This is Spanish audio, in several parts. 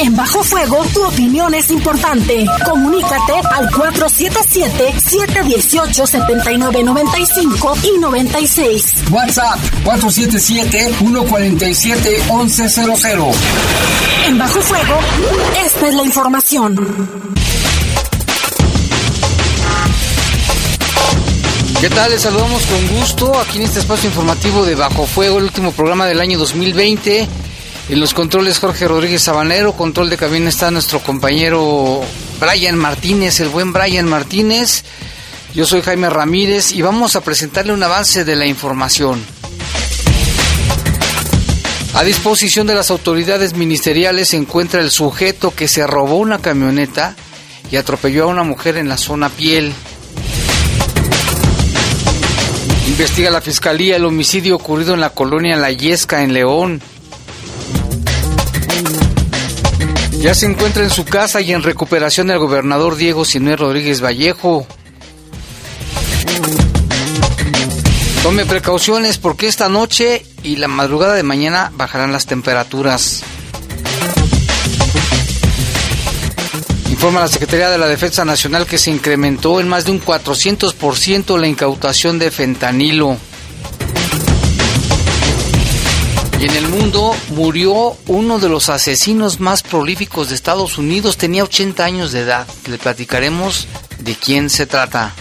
En Bajo Fuego, tu opinión es importante. Comunícate al 477-718-7995 y 96. WhatsApp 477-147-1100. En Bajo Fuego, esta es la información. ¿Qué tal? Les saludamos con gusto aquí en este espacio informativo de Bajo Fuego, el último programa del año 2020. En los controles Jorge Rodríguez Sabanero, control de cabina está nuestro compañero Brian Martínez, el buen Brian Martínez. Yo soy Jaime Ramírez y vamos a presentarle un avance de la información. A disposición de las autoridades ministeriales se encuentra el sujeto que se robó una camioneta y atropelló a una mujer en la zona piel. Investiga la Fiscalía el homicidio ocurrido en la colonia La Yesca, en León. Ya se encuentra en su casa y en recuperación el gobernador Diego Sinué Rodríguez Vallejo. Tome precauciones porque esta noche y la madrugada de mañana bajarán las temperaturas. Informa la Secretaría de la Defensa Nacional que se incrementó en más de un 400% la incautación de fentanilo. Y en el mundo murió uno de los asesinos más prolíficos de Estados Unidos. Tenía 80 años de edad. Le platicaremos de quién se trata.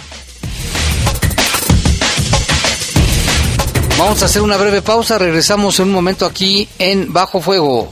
Vamos a hacer una breve pausa. Regresamos en un momento aquí en Bajo Fuego.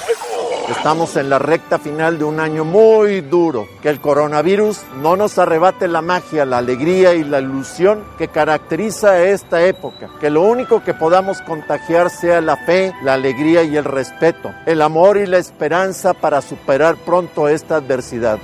Estamos en la recta final de un año muy duro. Que el coronavirus no nos arrebate la magia, la alegría y la ilusión que caracteriza a esta época. Que lo único que podamos contagiar sea la fe, la alegría y el respeto, el amor y la esperanza para superar pronto esta adversidad.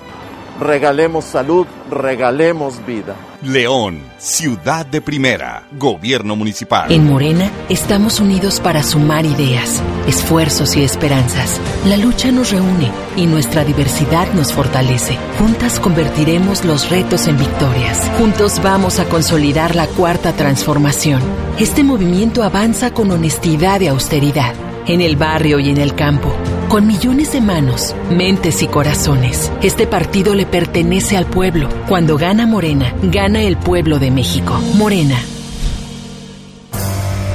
Regalemos salud, regalemos vida. León, ciudad de primera, gobierno municipal. En Morena estamos unidos para sumar ideas, esfuerzos y esperanzas. La lucha nos reúne y nuestra diversidad nos fortalece. Juntas convertiremos los retos en victorias. Juntos vamos a consolidar la cuarta transformación. Este movimiento avanza con honestidad y austeridad en el barrio y en el campo, con millones de manos, mentes y corazones. Este partido le pertenece al pueblo. Cuando gana Morena, gana el pueblo de México. Morena.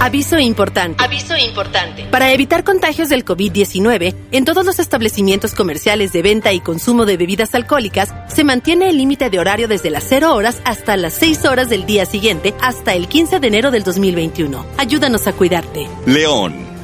Aviso importante. Aviso importante. Para evitar contagios del COVID-19, en todos los establecimientos comerciales de venta y consumo de bebidas alcohólicas se mantiene el límite de horario desde las 0 horas hasta las 6 horas del día siguiente hasta el 15 de enero del 2021. Ayúdanos a cuidarte. León,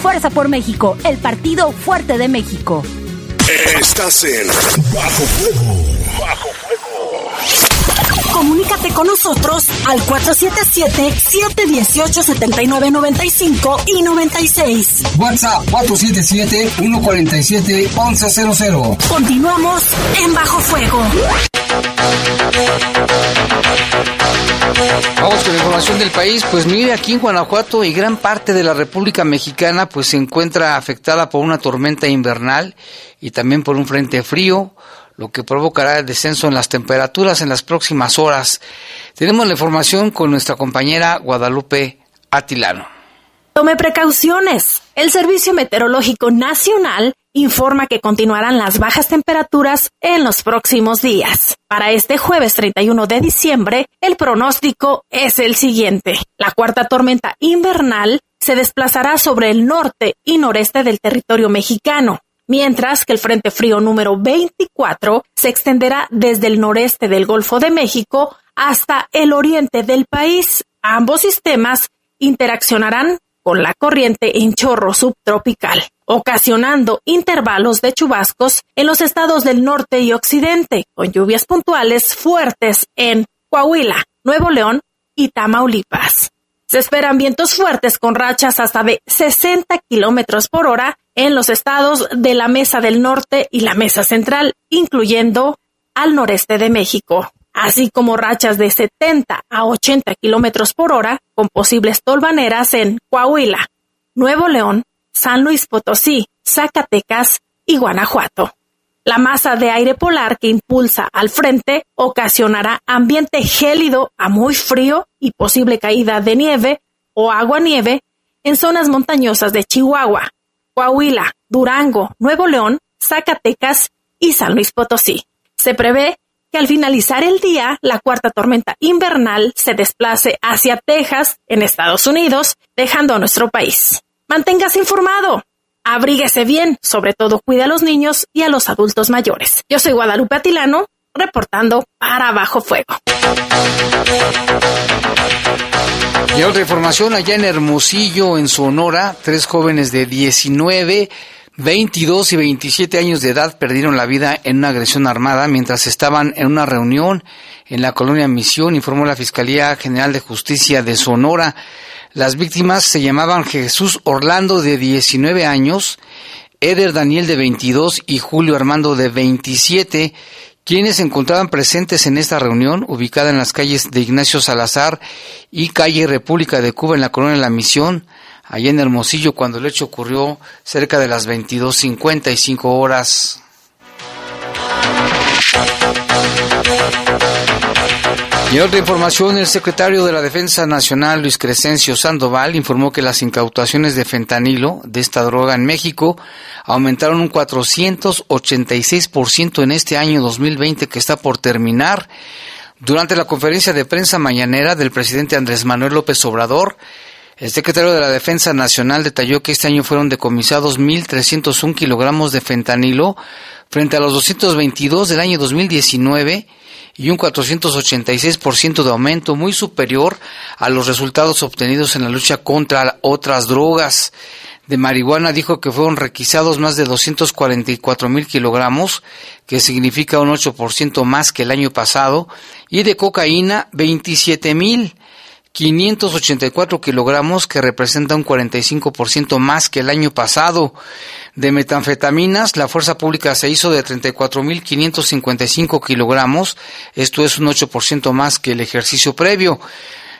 Fuerza por México, el partido fuerte de México. Estás en Bajo Fuego. Bajo Fuego. Comunícate con nosotros al 477-718-7995 y 96. WhatsApp 477-147-1100. Continuamos en Bajo Fuego. Vamos con la información del país. Pues mire, aquí en Guanajuato y gran parte de la República Mexicana pues se encuentra afectada por una tormenta invernal y también por un frente frío, lo que provocará el descenso en las temperaturas en las próximas horas. Tenemos la información con nuestra compañera Guadalupe Atilano. Tome precauciones. El Servicio Meteorológico Nacional informa que continuarán las bajas temperaturas en los próximos días. Para este jueves 31 de diciembre, el pronóstico es el siguiente. La cuarta tormenta invernal se desplazará sobre el norte y noreste del territorio mexicano, mientras que el Frente Frío número 24 se extenderá desde el noreste del Golfo de México hasta el oriente del país. Ambos sistemas interaccionarán con la corriente en chorro subtropical. Ocasionando intervalos de chubascos en los estados del norte y occidente, con lluvias puntuales fuertes en Coahuila, Nuevo León y Tamaulipas. Se esperan vientos fuertes con rachas hasta de 60 kilómetros por hora en los estados de la Mesa del Norte y la Mesa Central, incluyendo al noreste de México, así como rachas de 70 a 80 kilómetros por hora con posibles tolvaneras en Coahuila, Nuevo León, San Luis Potosí, Zacatecas y Guanajuato. La masa de aire polar que impulsa al frente ocasionará ambiente gélido a muy frío y posible caída de nieve o agua-nieve en zonas montañosas de Chihuahua, Coahuila, Durango, Nuevo León, Zacatecas y San Luis Potosí. Se prevé que al finalizar el día, la cuarta tormenta invernal se desplace hacia Texas, en Estados Unidos, dejando a nuestro país. Manténgase informado. Abríguese bien, sobre todo cuida a los niños y a los adultos mayores. Yo soy Guadalupe Atilano, reportando para Bajo Fuego. Y otra información, allá en Hermosillo, en Sonora, tres jóvenes de 19, 22 y 27 años de edad perdieron la vida en una agresión armada mientras estaban en una reunión en la colonia Misión, informó la Fiscalía General de Justicia de Sonora. Las víctimas se llamaban Jesús Orlando de 19 años, Eder Daniel de 22 y Julio Armando de 27, quienes se encontraban presentes en esta reunión ubicada en las calles de Ignacio Salazar y calle República de Cuba en la colonia La Misión, allá en Hermosillo, cuando el hecho ocurrió cerca de las 22.55 horas. Y otra información, el secretario de la Defensa Nacional, Luis Crescencio Sandoval, informó que las incautaciones de fentanilo, de esta droga en México, aumentaron un 486% en este año 2020 que está por terminar. Durante la conferencia de prensa mañanera del presidente Andrés Manuel López Obrador, el secretario de la Defensa Nacional detalló que este año fueron decomisados 1.301 kilogramos de fentanilo frente a los 222 del año 2019 y un 486% de aumento muy superior a los resultados obtenidos en la lucha contra otras drogas. De marihuana dijo que fueron requisados más de 244 mil kilogramos, que significa un 8% más que el año pasado, y de cocaína 27 mil 584 kilogramos, que representa un 45% más que el año pasado. De metanfetaminas, la fuerza pública se hizo de 34.555 kilogramos, esto es un 8% más que el ejercicio previo.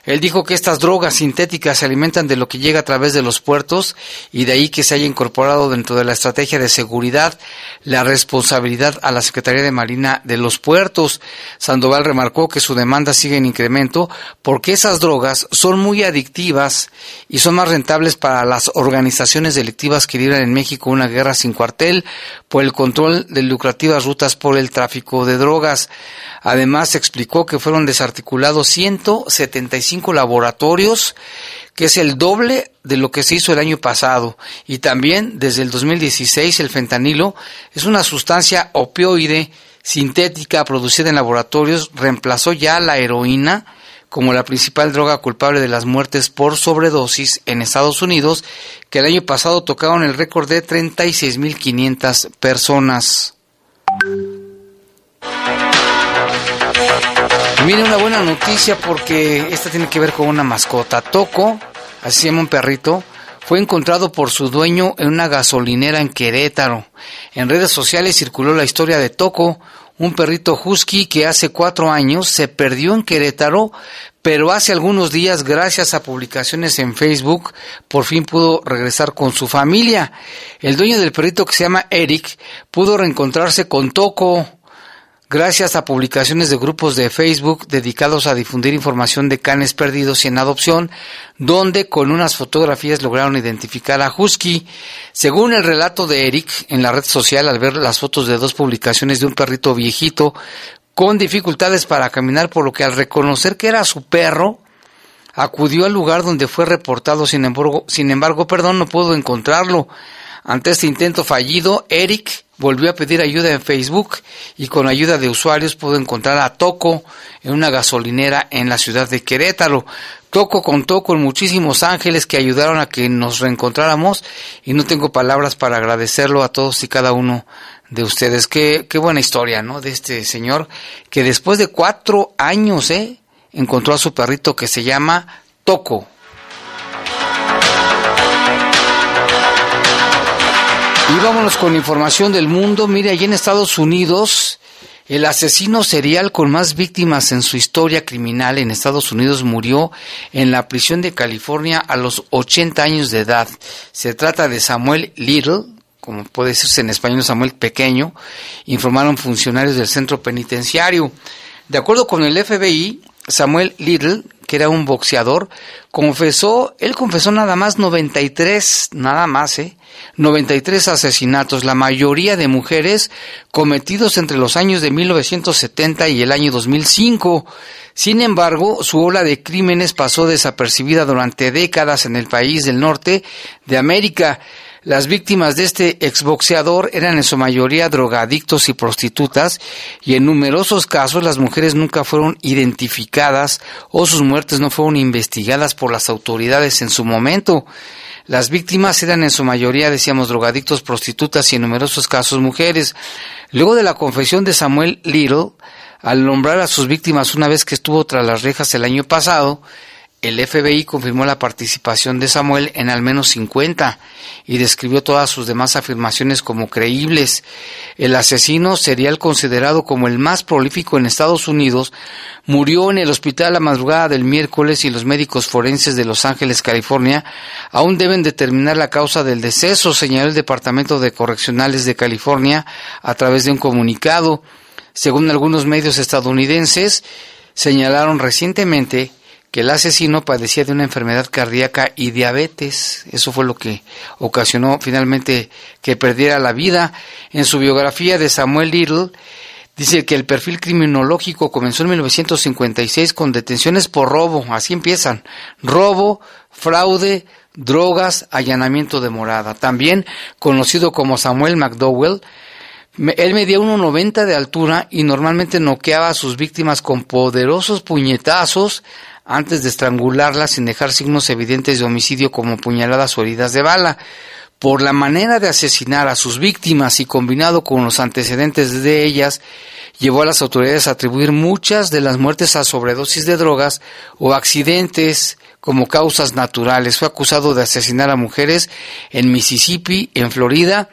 Él dijo que estas drogas sintéticas se alimentan de lo que llega a través de los puertos y de ahí que se haya incorporado dentro de la estrategia de seguridad la responsabilidad a la Secretaría de Marina de los puertos. Sandoval remarcó que su demanda sigue en incremento porque esas drogas son muy adictivas y son más rentables para las organizaciones delictivas que libran en México una guerra sin cuartel por el control de lucrativas rutas por el tráfico de drogas. Además, explicó que fueron desarticulados 175 laboratorios, que es el doble de lo que se hizo el año pasado. Y también, desde el 2016, el fentanilo es una sustancia opioide sintética producida en laboratorios, reemplazó ya la heroína como la principal droga culpable de las muertes por sobredosis en Estados Unidos, que el año pasado tocaron el récord de 36.500 personas. Viene una buena noticia porque esta tiene que ver con una mascota. Toco, así se llama un perrito, fue encontrado por su dueño en una gasolinera en Querétaro. En redes sociales circuló la historia de Toco, un perrito husky que hace cuatro años se perdió en Querétaro, pero hace algunos días, gracias a publicaciones en Facebook, por fin pudo regresar con su familia. El dueño del perrito que se llama Eric pudo reencontrarse con Toco, gracias a publicaciones de grupos de Facebook dedicados a difundir información de canes perdidos y en adopción, donde con unas fotografías lograron identificar a Husky. Según el relato de Eric en la red social, al ver las fotos de dos publicaciones de un perrito viejito con dificultades para caminar, por lo que al reconocer que era su perro, acudió al lugar donde fue reportado, sin embargo, sin embargo, perdón, no pudo encontrarlo. Ante este intento fallido, Eric volvió a pedir ayuda en Facebook y con ayuda de usuarios pudo encontrar a Toco en una gasolinera en la ciudad de Querétaro. Toco contó con muchísimos ángeles que ayudaron a que nos reencontráramos y no tengo palabras para agradecerlo a todos y cada uno de ustedes. Qué, qué buena historia, ¿no? De este señor que después de cuatro años, ¿eh? Encontró a su perrito que se llama Toco. Y vámonos con información del mundo. Mire, allí en Estados Unidos, el asesino serial con más víctimas en su historia criminal en Estados Unidos murió en la prisión de California a los 80 años de edad. Se trata de Samuel Little, como puede decirse en español Samuel Pequeño, informaron funcionarios del centro penitenciario. De acuerdo con el FBI, Samuel Little, que era un boxeador, confesó, él confesó nada más 93, nada más, ¿eh? 93 asesinatos, la mayoría de mujeres cometidos entre los años de 1970 y el año 2005. Sin embargo, su ola de crímenes pasó desapercibida durante décadas en el país del norte de América. Las víctimas de este exboxeador eran en su mayoría drogadictos y prostitutas, y en numerosos casos las mujeres nunca fueron identificadas o sus muertes no fueron investigadas por las autoridades en su momento. Las víctimas eran en su mayoría, decíamos, drogadictos, prostitutas y en numerosos casos mujeres. Luego de la confesión de Samuel Little, al nombrar a sus víctimas una vez que estuvo tras las rejas el año pasado, el FBI confirmó la participación de Samuel en al menos 50 y describió todas sus demás afirmaciones como creíbles. El asesino serial considerado como el más prolífico en Estados Unidos murió en el hospital la madrugada del miércoles y los médicos forenses de Los Ángeles, California, aún deben determinar la causa del deceso, señaló el Departamento de Correccionales de California a través de un comunicado. Según algunos medios estadounidenses, señalaron recientemente que el asesino padecía de una enfermedad cardíaca y diabetes. Eso fue lo que ocasionó finalmente que perdiera la vida. En su biografía de Samuel Little, dice que el perfil criminológico comenzó en 1956 con detenciones por robo. Así empiezan. Robo, fraude, drogas, allanamiento de morada. También conocido como Samuel McDowell, él medía 1,90 de altura y normalmente noqueaba a sus víctimas con poderosos puñetazos antes de estrangularla sin dejar signos evidentes de homicidio como puñaladas o heridas de bala. Por la manera de asesinar a sus víctimas y combinado con los antecedentes de ellas, llevó a las autoridades a atribuir muchas de las muertes a sobredosis de drogas o accidentes como causas naturales. Fue acusado de asesinar a mujeres en Mississippi, en Florida,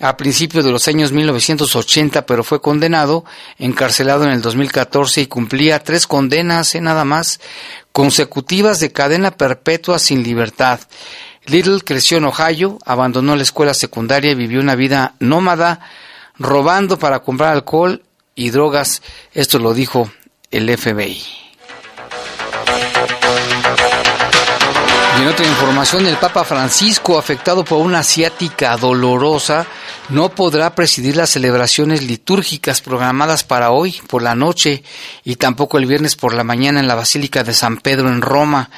a principios de los años 1980, pero fue condenado, encarcelado en el 2014 y cumplía tres condenas, en nada más, consecutivas de cadena perpetua sin libertad. Little creció en Ohio, abandonó la escuela secundaria y vivió una vida nómada, robando para comprar alcohol y drogas. Esto lo dijo el FBI. Y en otra información, el Papa Francisco, afectado por una asiática dolorosa, no podrá presidir las celebraciones litúrgicas programadas para hoy por la noche y tampoco el viernes por la mañana en la Basílica de San Pedro en Roma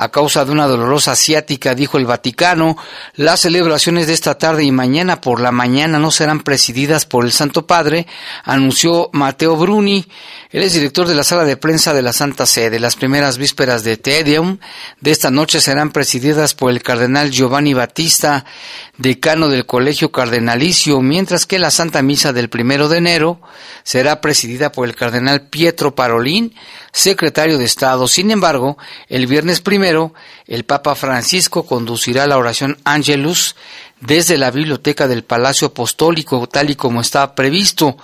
a causa de una dolorosa asiática, dijo el Vaticano. Las celebraciones de esta tarde y mañana por la mañana no serán presididas por el Santo Padre, anunció Mateo Bruni. Él es director de la sala de prensa de la Santa Sede. Las primeras vísperas de Tedium de esta noche serán presididas por el cardenal Giovanni Battista, decano del Colegio Cardenalicio, mientras que la Santa Misa del primero de enero será presidida por el cardenal Pietro Parolín, secretario de Estado. Sin embargo, el viernes primero, el Papa Francisco conducirá la oración Angelus desde la biblioteca del Palacio Apostólico, tal y como estaba previsto.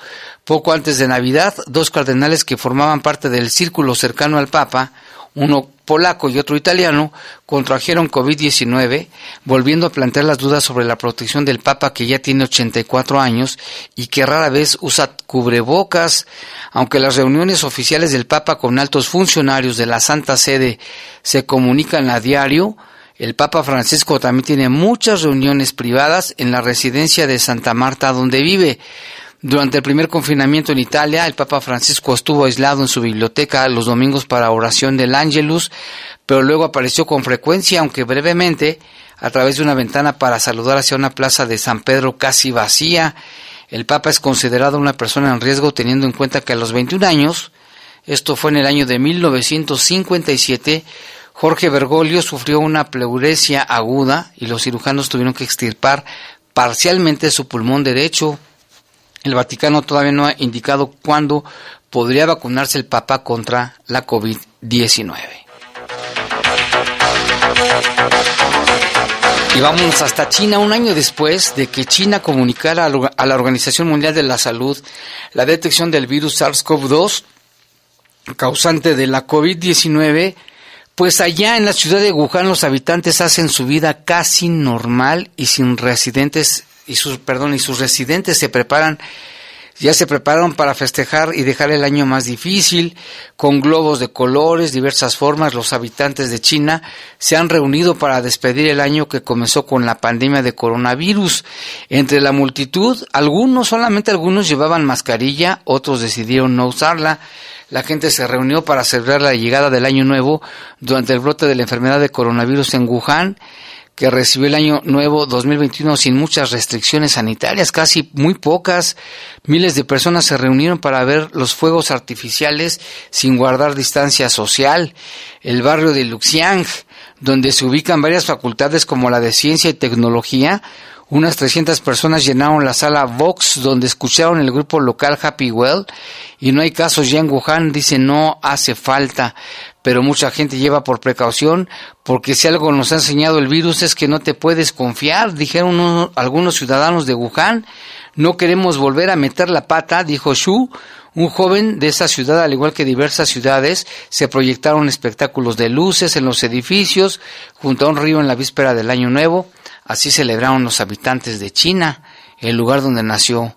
Poco antes de Navidad, dos cardenales que formaban parte del círculo cercano al Papa, uno polaco y otro italiano, contrajeron COVID-19, volviendo a plantear las dudas sobre la protección del Papa que ya tiene 84 años y que rara vez usa cubrebocas, aunque las reuniones oficiales del Papa con altos funcionarios de la Santa Sede se comunican a diario, el Papa Francisco también tiene muchas reuniones privadas en la residencia de Santa Marta donde vive. Durante el primer confinamiento en Italia, el Papa Francisco estuvo aislado en su biblioteca los domingos para oración del Ángelus, pero luego apareció con frecuencia, aunque brevemente, a través de una ventana para saludar hacia una plaza de San Pedro casi vacía. El Papa es considerado una persona en riesgo teniendo en cuenta que a los 21 años, esto fue en el año de 1957, Jorge Bergoglio sufrió una pleuresia aguda y los cirujanos tuvieron que extirpar parcialmente su pulmón derecho. El Vaticano todavía no ha indicado cuándo podría vacunarse el Papa contra la COVID-19. Y vamos hasta China un año después de que China comunicara a la Organización Mundial de la Salud la detección del virus SARS-CoV-2 causante de la COVID-19 pues allá en la ciudad de Wuhan los habitantes hacen su vida casi normal y sin residentes y sus perdón y sus residentes se preparan ya se prepararon para festejar y dejar el año más difícil, con globos de colores, diversas formas, los habitantes de China se han reunido para despedir el año que comenzó con la pandemia de coronavirus. Entre la multitud, algunos, solamente algunos llevaban mascarilla, otros decidieron no usarla. La gente se reunió para celebrar la llegada del año nuevo durante el brote de la enfermedad de coronavirus en Wuhan, que recibió el año nuevo 2021 sin muchas restricciones sanitarias, casi muy pocas. Miles de personas se reunieron para ver los fuegos artificiales sin guardar distancia social. El barrio de Luxiang, donde se ubican varias facultades como la de ciencia y tecnología, unas 300 personas llenaron la sala Vox donde escucharon el grupo local Happy Well y no hay casos ya en Wuhan, dice no hace falta, pero mucha gente lleva por precaución porque si algo nos ha enseñado el virus es que no te puedes confiar, dijeron algunos ciudadanos de Wuhan, no queremos volver a meter la pata, dijo Xu, un joven de esa ciudad, al igual que diversas ciudades, se proyectaron espectáculos de luces en los edificios junto a un río en la víspera del Año Nuevo. Así celebraron los habitantes de China, el lugar donde nació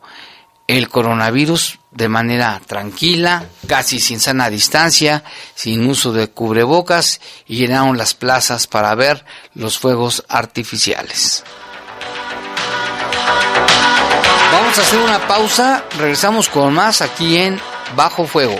el coronavirus de manera tranquila, casi sin sana distancia, sin uso de cubrebocas y llenaron las plazas para ver los fuegos artificiales. Vamos a hacer una pausa, regresamos con más aquí en Bajo Fuego.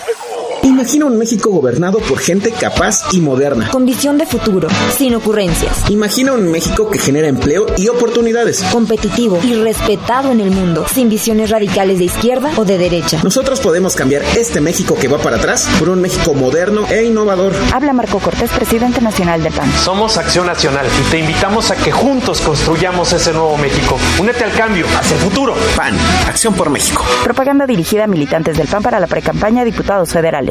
Imagina un México gobernado por gente capaz y moderna. Con visión de futuro, sin ocurrencias. Imagina un México que genera empleo y oportunidades. Competitivo y respetado en el mundo, sin visiones radicales de izquierda o de derecha. Nosotros podemos cambiar este México que va para atrás por un México moderno e innovador. Habla Marco Cortés, presidente nacional de PAN. Somos Acción Nacional y te invitamos a que juntos construyamos ese nuevo México. Únete al cambio, hacia el futuro. PAN, Acción por México. Propaganda dirigida a militantes del PAN para la precampaña a diputados federales.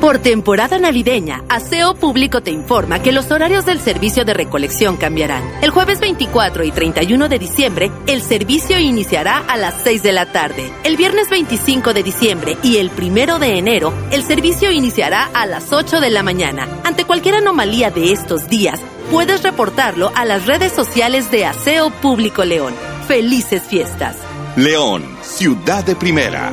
Por temporada navideña, Aseo Público te informa que los horarios del servicio de recolección cambiarán. El jueves 24 y 31 de diciembre, el servicio iniciará a las 6 de la tarde. El viernes 25 de diciembre y el 1 de enero, el servicio iniciará a las 8 de la mañana. Ante cualquier anomalía de estos días, puedes reportarlo a las redes sociales de Aseo Público León. Felices fiestas. León, ciudad de primera.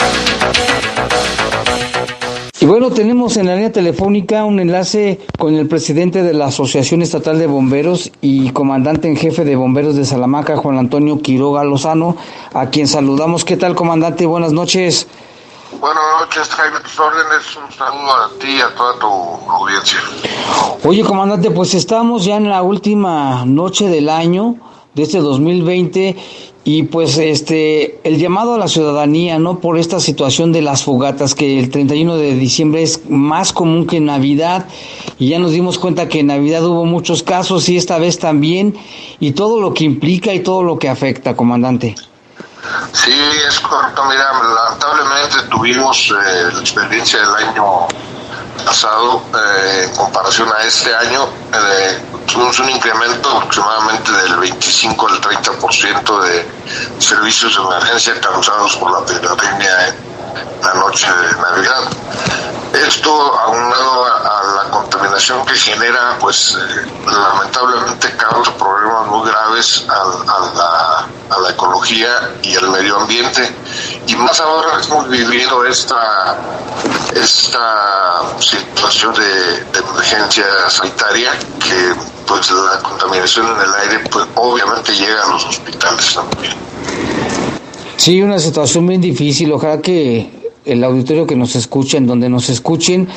Y bueno, tenemos en la línea telefónica un enlace con el presidente de la Asociación Estatal de Bomberos y comandante en jefe de Bomberos de Salamanca, Juan Antonio Quiroga Lozano, a quien saludamos. ¿Qué tal, comandante? Buenas noches. Buenas noches, Jaime, tus órdenes. Un saludo a ti y a toda tu audiencia. Oye, comandante, pues estamos ya en la última noche del año de este 2020 y pues este el llamado a la ciudadanía, ¿no? Por esta situación de las fogatas que el 31 de diciembre es más común que en Navidad y ya nos dimos cuenta que en Navidad hubo muchos casos y esta vez también y todo lo que implica y todo lo que afecta, comandante. Sí, es correcto. Mira, lamentablemente tuvimos eh, la experiencia del año pasado eh, en comparación a este año. Eh, tuvimos un incremento aproximadamente del 25 al 30% de servicios de emergencia causados por la pirotecnia en la noche de Navidad. Esto aunado a, a la contaminación que genera, pues eh, lamentablemente causa problemas muy graves a, la, a la ecología y al medio ambiente. Y más ahora que estamos viviendo esta, esta situación de emergencia sanitaria que pues la contaminación en el aire pues obviamente llega a los hospitales también. Sí, una situación bien difícil. Ojalá que el auditorio que nos escuchen, donde nos escuchen,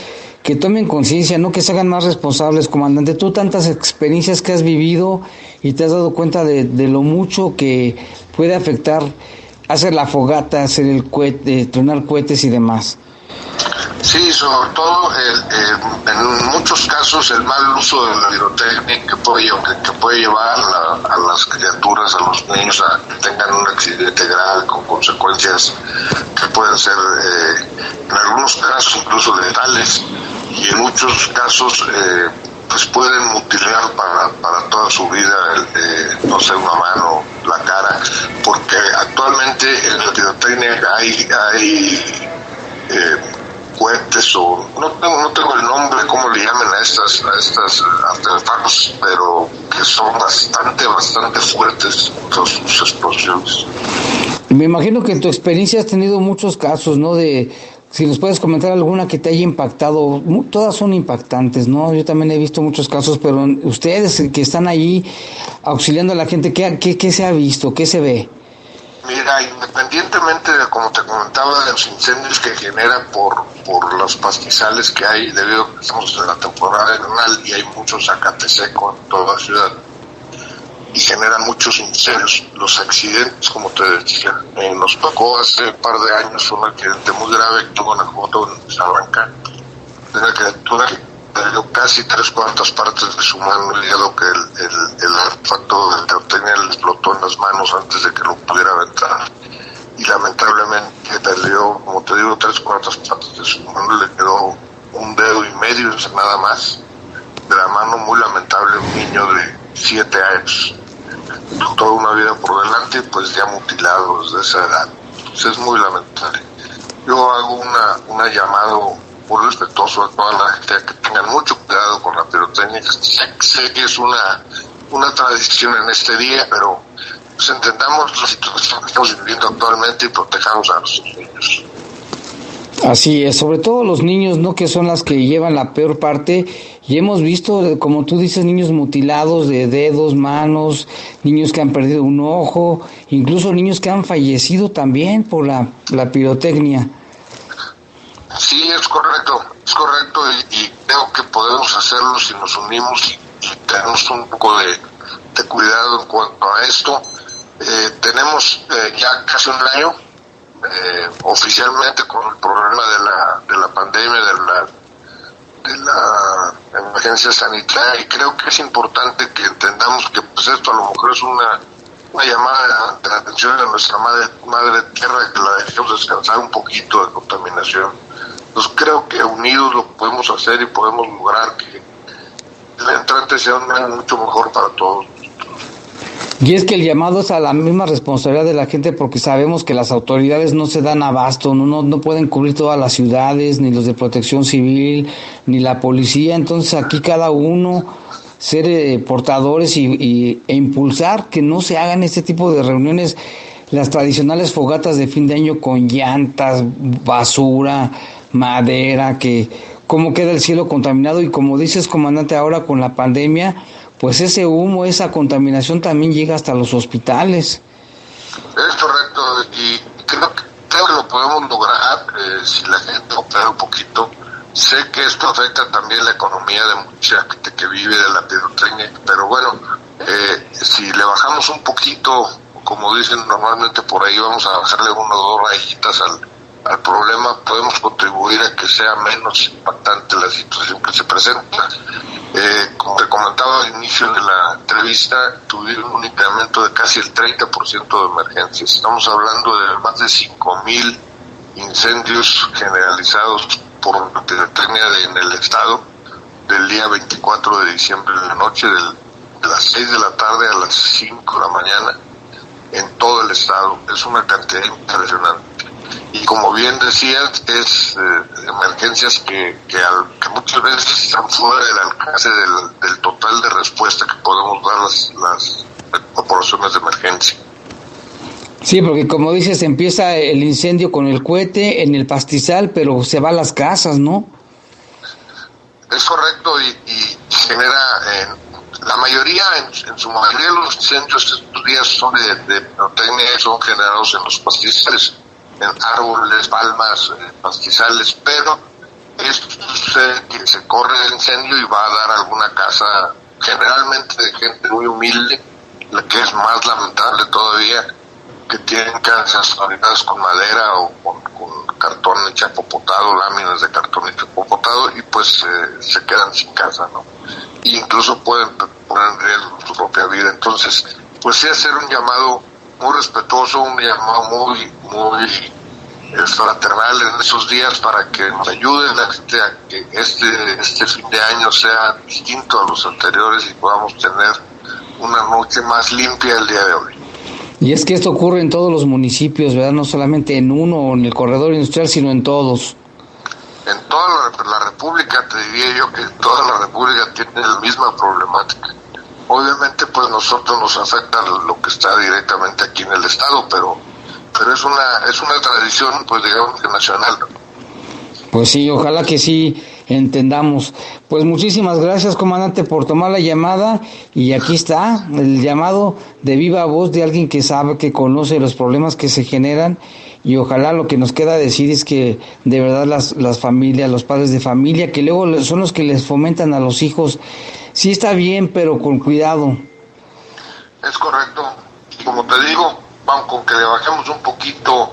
que tomen conciencia, no que se hagan más responsables, comandante. Tú tantas experiencias que has vivido y te has dado cuenta de, lo mucho que puede afectar hacer la fogata, hacer el cohete, tronar cohetes y demás. Sí, sobre todo el- el- en muchos casos el mal uso de la pirotecnia que puede, llevar a, a las criaturas, a los niños a que tengan un accidente grave con consecuencias que pueden ser eh, en algunos casos incluso letales y en muchos casos eh, pues pueden mutilar para, para toda su vida, eh, no sé, una mano, la cara, porque actualmente en la pirotecnia hay, hay eh, cohetes o no tengo, no tengo el nombre cómo le llaman a estas a estas eh, artefactos pero que son bastante bastante fuertes con sus explosiones Me imagino que en tu experiencia has tenido muchos casos, ¿no? De si nos puedes comentar alguna que te haya impactado, todas son impactantes, ¿no? Yo también he visto muchos casos, pero ustedes que están ahí auxiliando a la gente, ¿qué, qué, qué se ha visto? ¿Qué se ve? Mira, independientemente de, como te comentaba, de los incendios que genera por, por los pastizales que hay, debido a que estamos en la temporada invernal y hay mucho zacate seco en toda la ciudad, y generan muchos incendios. Los accidentes, como te decía, eh, nos tocó hace un par de años un accidente muy grave que tuvo una moto en Salamanca, una criatura que perdió casi tres cuartas partes de su mano, debido que el, el, el artefacto de pirotecnia le explotó en las manos antes de que lo pudiera aventar. Y lamentablemente perdió, como te digo, tres cuartas partes de su mano, le quedó un dedo y medio nada más de la mano, muy lamentable, un niño de siete años, toda una vida por delante, pues ya mutilado desde esa edad. Es muy lamentable. Yo hago una, una llamado muy respetuoso a toda la gente que tengan mucho cuidado con la pirotecnia. Sé, que es una, una tradición en este día, pero pues entendamos la situación que estamos viviendo actualmente y protejamos a nuestros niños. Así es, sobre todo los niños, ¿no? Que son las que llevan la peor parte. Y hemos visto, como tú dices, niños mutilados de dedos, manos, niños que han perdido un ojo, incluso niños que han fallecido también por la, la pirotecnia. Sí, es correcto, es correcto y, y creo que podemos hacerlo si nos unimos y, tenemos un poco de, de cuidado en cuanto a esto. Eh, tenemos eh, ya casi un año eh, oficialmente con el problema de la, de la pandemia, de la, de la emergencia sanitaria y creo que es importante que entendamos que pues esto a lo mejor es una, una llamada de atención a nuestra madre, madre tierra que la dejemos descansar un poquito de contaminación. Entonces creo que unidos lo podemos hacer y podemos lograr que el entrante sea un año mucho mejor para todos. Y es que el llamado es a la misma responsabilidad de la gente porque sabemos que las autoridades no se dan abasto, no, no, no pueden cubrir todas las ciudades, ni los de protección civil, ni la policía. Entonces aquí cada uno ser eh, portadores y, y, e impulsar que no se hagan este tipo de reuniones, las tradicionales fogatas de fin de año con llantas, basura, madera, que cómo queda el cielo contaminado y como dices comandante ahora con la pandemia, pues ese humo, esa contaminación también llega hasta los hospitales. Es correcto y creo, creo que lo podemos lograr eh, si la gente opera un poquito. Sé que esto afecta también la economía de mucha gente que vive de la pirotecnia, pero bueno, eh, si le bajamos un poquito, como dicen normalmente por ahí, vamos a bajarle uno o dos rayitas al, al problema, podemos contribuir a que sea menos impactante la situación que se presenta. Eh, como te comentaba al inicio de la entrevista, tuvieron un incremento de casi el 30% de emergencias. Estamos hablando de más de 5.000 incendios generalizados por pirotecnia en el estado del día 24 de diciembre en la noche, del, de las 6 de la tarde a las 5 de la mañana, en todo el estado. Es una cantidad impresionante y como bien decías, es eh, emergencias que, que, al, que, muchas veces están fuera del alcance del, del, total de respuesta que podemos dar las, las corporaciones de emergencia. Sí, porque como dices, empieza el incendio con el cohete en el pastizal, pero se va a las casas, ¿no? Es correcto y, genera, eh, la mayoría, en, su mayoría los incendios estos días son de, de pirotecnia, son generados en los pastizales en árboles, palmas, eh, pastizales, pero esto sucede que se corre el incendio y va a dar alguna casa, generalmente de gente muy humilde, la que es más lamentable todavía, que tienen casas fabricadas con madera o con, con cartón chapopotado, láminas de cartón chapopotado, y pues eh, se quedan sin casa, ¿no? E incluso pueden poner en riesgo su propia vida. Entonces, pues sí hacer un llamado muy respetuoso, un llamado muy, muy fraternal en esos días para que nos ayuden a, este, a que este, este fin de año sea distinto a los anteriores y podamos tener una noche más limpia el día de hoy. Y es que esto ocurre en todos los municipios, ¿verdad? No solamente en uno o en el corredor industrial, sino en todos. En toda la, la República, te diría yo que toda la República tiene la misma problemática. Obviamente, pues nosotros nos afecta lo que está directamente aquí en el Estado, pero pero es una es una tradición pues digamos que nacional pues sí ojalá que sí entendamos pues muchísimas gracias comandante por tomar la llamada y aquí está el llamado de viva voz de alguien que sabe que conoce los problemas que se generan y ojalá lo que nos queda decir es que de verdad las, las familias, los padres de familia, que luego son los que les fomentan a los hijos, sí está bien, pero con cuidado. Es correcto. Como te digo, vamos, con que le bajemos un poquito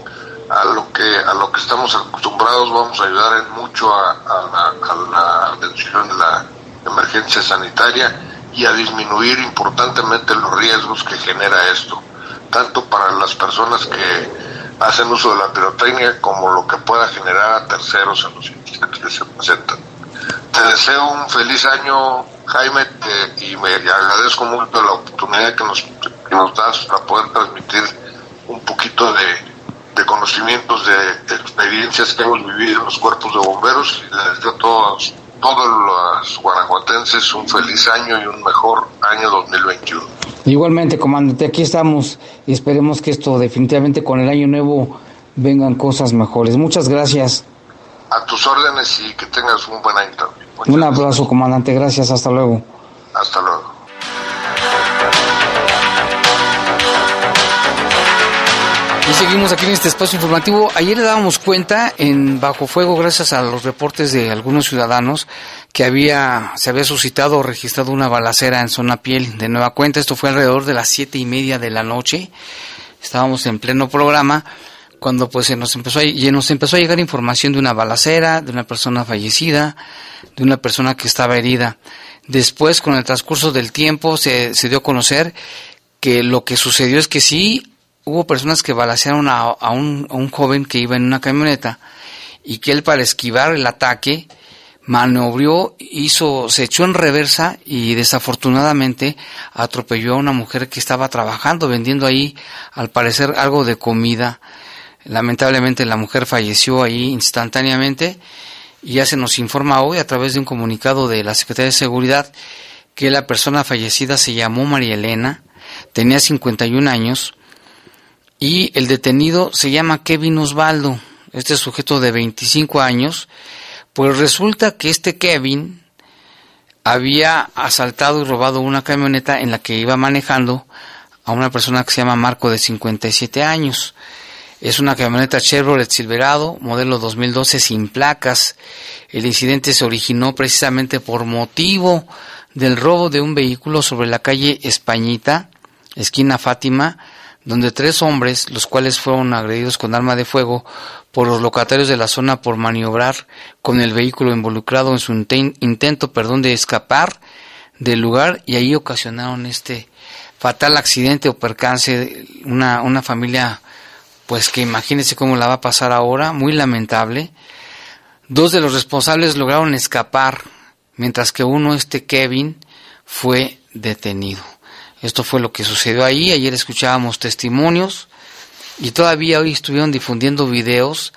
a lo que a lo que estamos acostumbrados vamos a ayudar en mucho a, a, a la atención de la emergencia sanitaria y a disminuir importantemente los riesgos que genera esto, tanto para las personas que hacen uso de la pirotecnia como lo que pueda generar a terceros en los incidentes que se presentan. Te deseo un feliz año, Jaime, te, y me agradezco mucho la oportunidad que nos, que nos das para poder transmitir un poquito de, de conocimientos, de, experiencias que hemos vivido en los cuerpos de bomberos y les deseo a todos, todos los guanajuatenses un feliz año y un mejor año 2021. Igualmente, comandante, aquí estamos y esperemos que esto definitivamente con el año nuevo vengan cosas mejores. Muchas gracias. A tus órdenes y que tengas un buen año también. Muchas un abrazo, gracias. comandante. Gracias. Hasta luego. Hasta luego. Seguimos aquí en este espacio informativo. Ayer le dábamos cuenta en Bajo Fuego, gracias a los reportes de algunos ciudadanos, que había, se había suscitado o registrado una balacera en zona piel de nueva cuenta. Esto fue alrededor de las siete y media de la noche. Estábamos en pleno programa cuando pues se nos empezó a, nos empezó a llegar información de una balacera, de una persona fallecida, de una persona que estaba herida. Después, con el transcurso del tiempo, se, se dio a conocer que lo que sucedió es que sí hubo personas que balacearon a, a, un, joven que iba en una camioneta y que él para esquivar el ataque maniobró, hizo, se echó en reversa y desafortunadamente atropelló a una mujer que estaba trabajando, vendiendo ahí, al parecer, algo de comida. Lamentablemente la mujer falleció ahí instantáneamente y ya se nos informa hoy a través de un comunicado de la Secretaría de Seguridad que la persona fallecida se llamó María Elena, tenía 51 años y el detenido se llama Kevin Osvaldo, este sujeto de 25 años, pues resulta que este Kevin había asaltado y robado una camioneta en la que iba manejando a una persona que se llama Marco de 57 años. Es una camioneta Chevrolet Silverado, modelo 2012 sin placas. El incidente se originó precisamente por motivo del robo de un vehículo sobre la calle Españita, esquina Fátima, donde tres hombres, los cuales fueron agredidos con arma de fuego por los locatarios de la zona por maniobrar con el vehículo involucrado en su intento perdón, de escapar del lugar y ahí ocasionaron este fatal accidente o percance, una, una familia pues que imagínense cómo la va a pasar ahora, muy lamentable. Dos de los responsables lograron escapar, mientras que uno, este Kevin, fue detenido. Esto fue lo que sucedió ahí. Ayer escuchábamos testimonios y todavía hoy estuvieron difundiendo videos,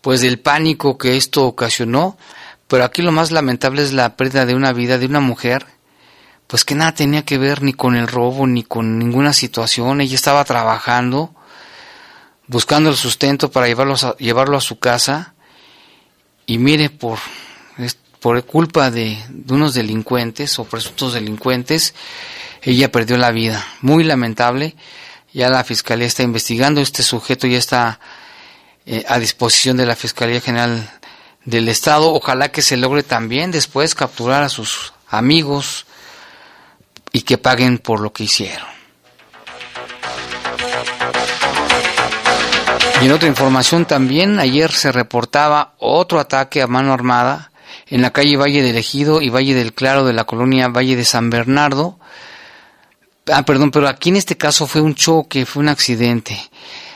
pues del pánico que esto ocasionó. Pero aquí lo más lamentable es la pérdida de una vida de una mujer, pues que nada tenía que ver ni con el robo ni con ninguna situación. Ella estaba trabajando buscando el sustento para llevarlo a, llevarlo a su casa y mire por por culpa de, unos delincuentes o presuntos delincuentes ella perdió la vida. Muy lamentable. Ya la fiscalía está investigando. Este sujeto ya está eh, a disposición de la fiscalía general del estado. Ojalá que se logre también después capturar a sus amigos y que paguen por lo que hicieron. Y en otra información también, ayer se reportaba otro ataque a mano armada en la calle Valle del Ejido y Valle del Claro de la colonia Valle de San Bernardo. Ah, perdón, pero aquí en este caso fue un choque, fue un accidente.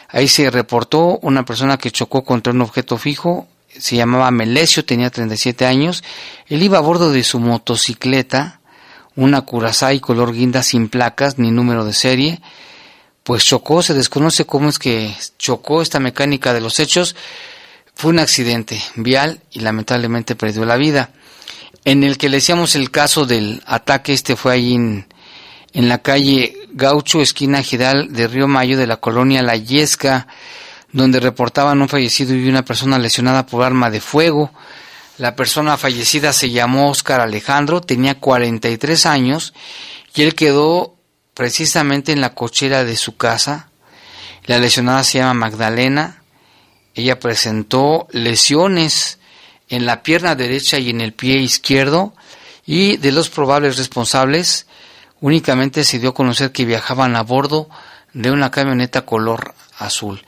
Ahí se reportó una persona que chocó contra un objeto fijo, se llamaba Melesio, tenía 37 años. Él iba a bordo de su motocicleta, una Curaçao color guinda sin placas ni número de serie pues chocó, se desconoce cómo es que chocó esta mecánica de los hechos, fue un accidente vial y lamentablemente perdió la vida. En el que le decíamos el caso del ataque, este fue ahí en, en la calle Gaucho, esquina Gidal de Río Mayo de la colonia La Yesca, donde reportaban un fallecido y una persona lesionada por arma de fuego. La persona fallecida se llamó Oscar Alejandro, tenía 43 años y él quedó precisamente en la cochera de su casa. La lesionada se llama Magdalena. Ella presentó lesiones en la pierna derecha y en el pie izquierdo y de los probables responsables únicamente se dio a conocer que viajaban a bordo de una camioneta color azul.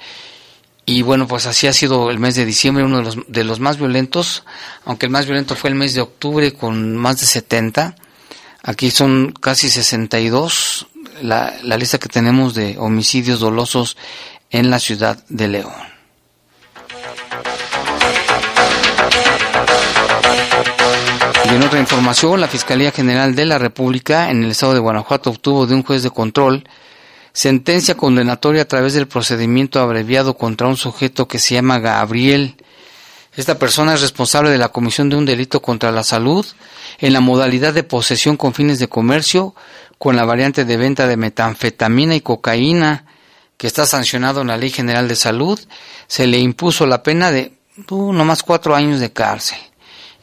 Y bueno, pues así ha sido el mes de diciembre, uno de los, de los más violentos, aunque el más violento fue el mes de octubre con más de 70. Aquí son casi 62 la, la lista que tenemos de homicidios dolosos en la ciudad de León. Y en otra información, la Fiscalía General de la República en el estado de Guanajuato obtuvo de un juez de control sentencia condenatoria a través del procedimiento abreviado contra un sujeto que se llama Gabriel. Esta persona es responsable de la comisión de un delito contra la salud en la modalidad de posesión con fines de comercio con la variante de venta de metanfetamina y cocaína que está sancionado en la Ley General de Salud, se le impuso la pena de uh, no más cuatro años de cárcel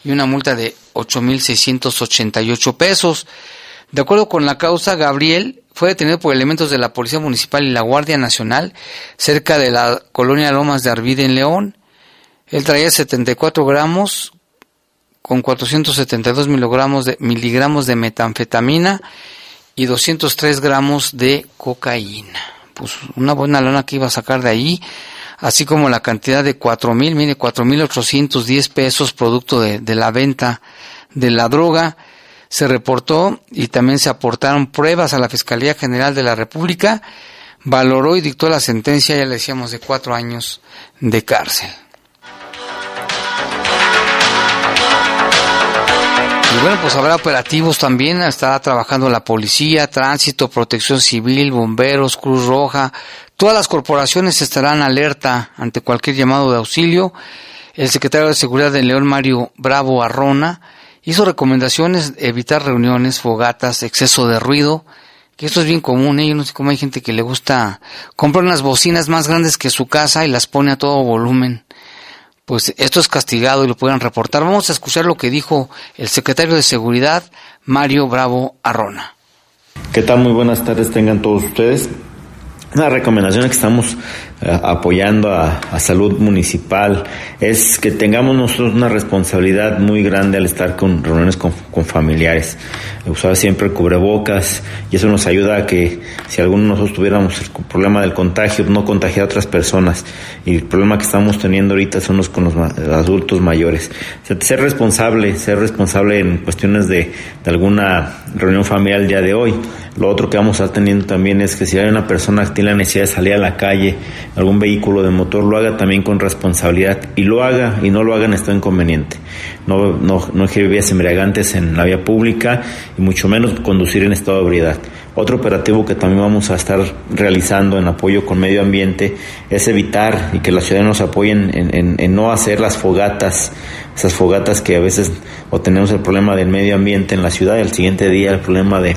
y una multa de 8.688 pesos. De acuerdo con la causa, Gabriel fue detenido por elementos de la Policía Municipal y la Guardia Nacional cerca de la colonia Lomas de Arvide en León. Él traía 74 gramos con 472 miligramos de, miligramos de metanfetamina y 203 gramos de cocaína. Pues una buena lana que iba a sacar de ahí, así como la cantidad de cuatro mil, mire, cuatro mil ochocientos diez pesos producto de, de la venta de la droga. Se reportó y también se aportaron pruebas a la Fiscalía General de la República. Valoró y dictó la sentencia, ya le decíamos, de cuatro años de cárcel. Bueno, pues habrá operativos también, estará trabajando la policía, tránsito, protección civil, bomberos, Cruz Roja. Todas las corporaciones estarán alerta ante cualquier llamado de auxilio. El secretario de Seguridad de León, Mario Bravo Arrona, hizo recomendaciones evitar reuniones, fogatas, exceso de ruido, que esto es bien común, ¿eh? yo no sé cómo hay gente que le gusta comprar unas bocinas más grandes que su casa y las pone a todo volumen. Pues esto es castigado y lo pueden reportar. Vamos a escuchar lo que dijo el secretario de Seguridad, Mario Bravo Arrona. ¿Qué tal? Muy buenas tardes tengan todos ustedes. Una recomendación que estamos apoyando a, salud municipal es que tengamos nosotros una responsabilidad muy grande al estar con reuniones con, familiares. Usar siempre cubrebocas y eso nos ayuda a que si alguno de nosotros tuviéramos el problema del contagio, no contagiar a otras personas. Y el problema que estamos teniendo ahorita son los con los adultos mayores. Ser responsable, ser responsable en cuestiones de, de alguna reunión familiar el día de hoy. Lo otro que vamos a estar teniendo también es que si hay una persona que tiene la necesidad de salir a la calle, algún vehículo de motor, lo haga también con responsabilidad y lo haga y no lo haga en estado inconveniente. No, no, no vías embriagantes en la vía pública y mucho menos conducir en estado de ebriedad. Otro operativo que también vamos a estar realizando en apoyo con medio ambiente es evitar y que los ciudadanos apoyen en, en, en no hacer las fogatas, esas fogatas que a veces o tenemos el problema del medio ambiente en la ciudad y al siguiente día el problema de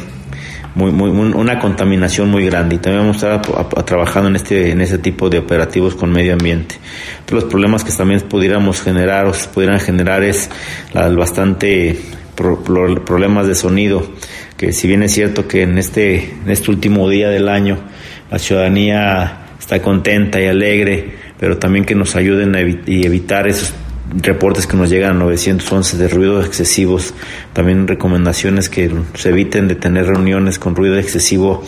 muy, una contaminación muy grande y también vamos a estar trabajando en este, en ese tipo de operativos con medio ambiente. Los problemas que también pudiéramos generar o se pudieran generar es la, el bastante pro, problemas de sonido, que si bien es cierto que en este, en este último día del año la ciudadanía está contenta y alegre, pero también que nos ayuden a evi y evitar esos reportes que nos llegan a 911 de ruidos excesivos, también recomendaciones que se eviten de tener reuniones con ruido excesivo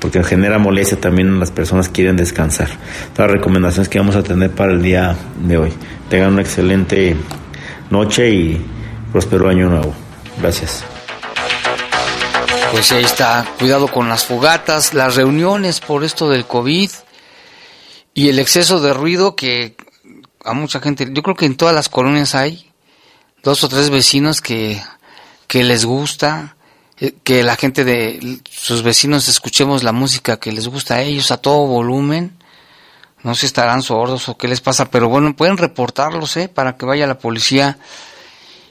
porque genera molestia también las personas quieren descansar. Las recomendaciones que vamos a tener para el día de hoy. Tengan una excelente noche y próspero año nuevo. Gracias. Pues ahí está, cuidado con las fogatas, las reuniones por esto del COVID y el exceso de ruido que a mucha gente, yo creo que en todas las colonias hay dos o tres vecinos que, que les gusta, eh, que la gente de sus vecinos escuchemos la música que les gusta a ellos a todo volumen. No sé si estarán sordos o qué les pasa, pero bueno, pueden reportarlos, ¿eh? Para que vaya la policía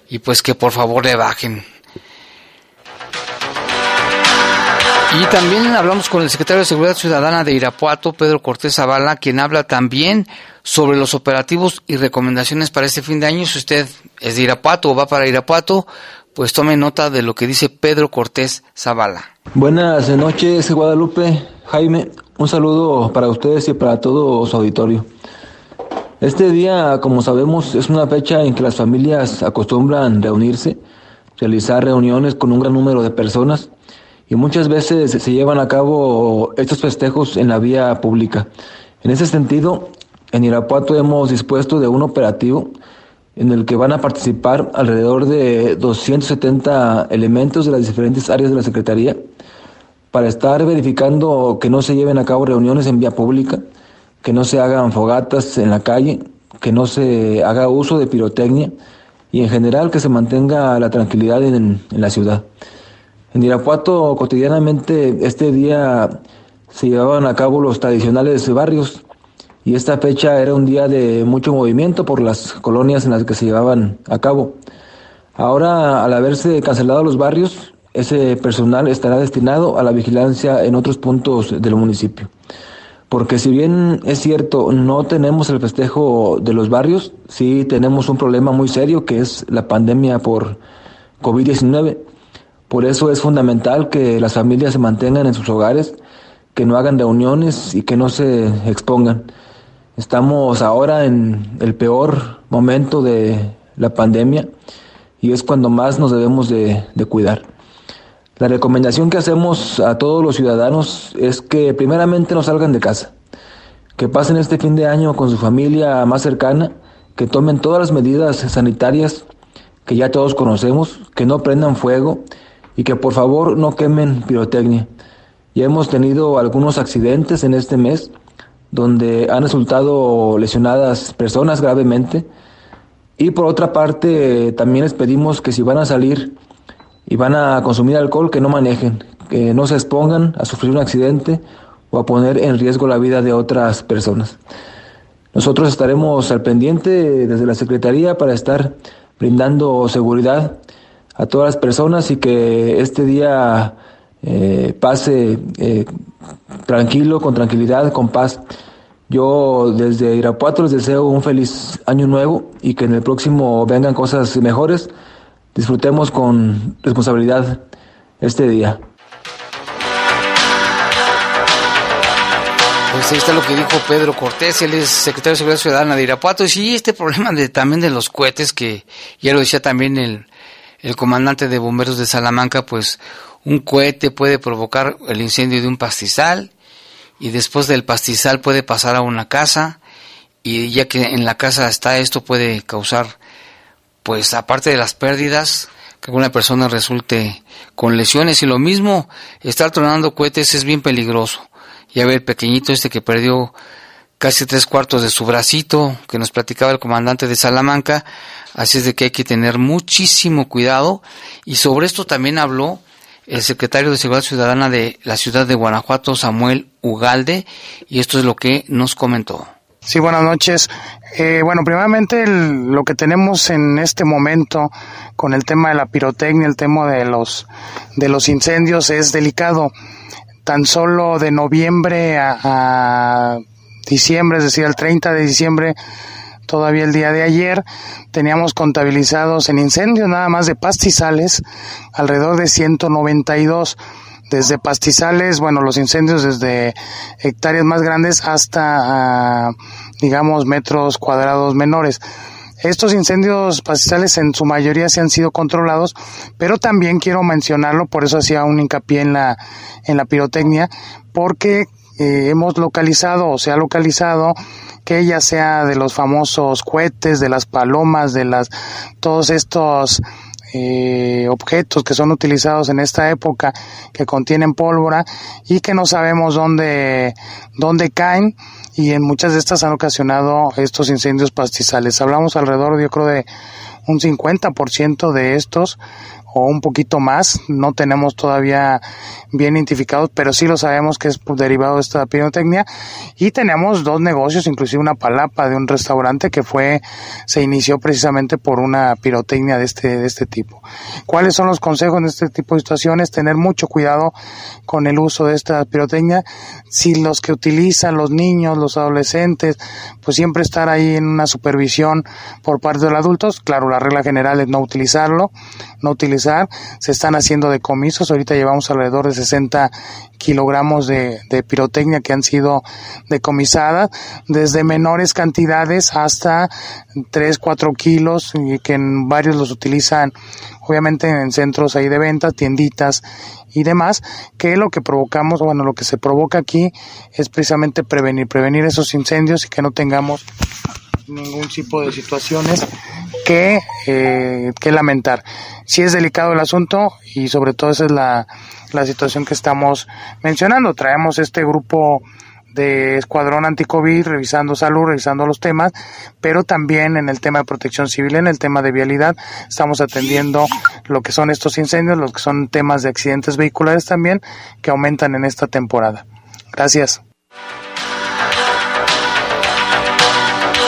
y pues que por favor le bajen. Y también hablamos con el secretario de Seguridad Ciudadana de Irapuato, Pedro Cortés Zavala, quien habla también sobre los operativos y recomendaciones para este fin de año. Si usted es de Irapuato o va para Irapuato, pues tome nota de lo que dice Pedro Cortés Zavala. Buenas noches, Guadalupe. Jaime, un saludo para ustedes y para todo su auditorio. Este día, como sabemos, es una fecha en que las familias acostumbran reunirse, realizar reuniones con un gran número de personas y muchas veces se llevan a cabo estos festejos en la vía pública. En ese sentido, en Irapuato hemos dispuesto de un operativo en el que van a participar alrededor de 270 elementos de las diferentes áreas de la Secretaría para estar verificando que no se lleven a cabo reuniones en vía pública, que no se hagan fogatas en la calle, que no se haga uso de pirotecnia y en general que se mantenga la tranquilidad en, la ciudad. En Irapuato cotidianamente este día se llevaban a cabo los tradicionales barrios y esta fecha era un día de mucho movimiento por las colonias en las que se llevaban a cabo. Ahora, al haberse cancelado los barrios, ese personal estará destinado a la vigilancia en otros puntos del municipio. Porque si bien es cierto, no tenemos el festejo de los barrios, sí tenemos un problema muy serio que es la pandemia por COVID-19 por eso es fundamental que las familias se mantengan en sus hogares, que no hagan reuniones y que no se expongan. Estamos ahora en el peor momento de la pandemia y es cuando más nos debemos de, de cuidar. La recomendación que hacemos a todos los ciudadanos es que primeramente no salgan de casa, que pasen este fin de año con su familia más cercana, que tomen todas las medidas sanitarias que ya todos conocemos, que no prendan fuego, y que por favor no quemen pirotecnia. Ya hemos tenido algunos accidentes en este mes donde han resultado lesionadas personas gravemente y por otra parte también les pedimos que si van a salir y van a consumir alcohol, que no manejen, que no se expongan a sufrir un accidente o a poner en riesgo la vida de otras personas. Nosotros estaremos al pendiente desde la Secretaría para estar brindando seguridad a todas las personas y que este día eh, pase eh, tranquilo, con tranquilidad, con paz. Yo desde Irapuato les deseo un feliz año nuevo y que en el próximo vengan cosas mejores. Disfrutemos con responsabilidad este día. Pues ahí está lo que dijo Pedro Cortés, él es secretario de Seguridad Ciudadana de Irapuato. Y sí, este problema de, también de los cohetes, que ya lo decía también el, el comandante de bomberos de Salamanca, pues un cohete puede provocar el incendio de un pastizal y después del pastizal puede pasar a una casa y ya que en la casa está esto puede causar, pues aparte de las pérdidas, que alguna persona resulte con lesiones. Y lo mismo, estar tronando cohetes es bien peligroso. Ya ve el pequeñito este que perdió casi tres cuartos de su bracito, que nos platicaba el comandante de Salamanca, así es de que hay que tener muchísimo cuidado, y sobre esto también habló el secretario de Seguridad Ciudadana de la ciudad de Guanajuato, Samuel Ugalde, y esto es lo que nos comentó. Sí, buenas noches. Eh, bueno, primeramente lo que tenemos en este momento con el tema de la pirotecnia, el tema de los de los incendios es delicado tan solo de noviembre a, diciembre, es decir, el 30 de diciembre, todavía el día de ayer, teníamos contabilizados en incendios nada más de pastizales alrededor de 192 desde pastizales, bueno, los incendios desde hectáreas más grandes hasta, ah, digamos, metros cuadrados menores. Estos incendios pastizales en su mayoría se han sido controlados, pero también quiero mencionarlo, por eso hacía un hincapié en la, en la pirotecnia, porque eh, hemos localizado o se ha localizado que ya sea de los famosos cohetes, de las palomas, de las, todos estos eh, objetos que son utilizados en esta época que contienen pólvora y que no sabemos dónde, dónde caen y en muchas de estas han ocasionado estos incendios pastizales. Hablamos alrededor, yo creo, de un 50% de estos o un poquito más, no tenemos todavía bien identificados, pero sí lo sabemos que es derivado de esta pirotecnia y tenemos dos negocios, inclusive una palapa de un restaurante que fue se inició precisamente por una pirotecnia de este de este tipo. ¿Cuáles son los consejos en este tipo de situaciones? Tener mucho cuidado con el uso de esta pirotecnia, si los que utilizan los niños, los adolescentes, pues siempre estar ahí en una supervisión por parte de los adultos, claro, la regla general es no utilizarlo, no se están haciendo decomisos, ahorita llevamos alrededor de 60 kilogramos de, pirotecnia que han sido decomisadas, desde menores cantidades hasta 3, 4 kilos, y que en varios los utilizan obviamente en centros ahí de venta, tienditas y demás, que lo que provocamos, bueno, lo que se provoca aquí es precisamente prevenir, prevenir esos incendios y que no tengamos ningún tipo de situaciones que, eh, que lamentar. Si es delicado el asunto y sobre todo esa es la, la situación que estamos mencionando. Traemos este grupo de escuadrón anti-COVID, revisando salud, revisando los temas, pero también en el tema de protección civil, en el tema de vialidad, estamos atendiendo lo que son estos incendios, lo que son temas de accidentes vehiculares también, que aumentan en esta temporada. Gracias.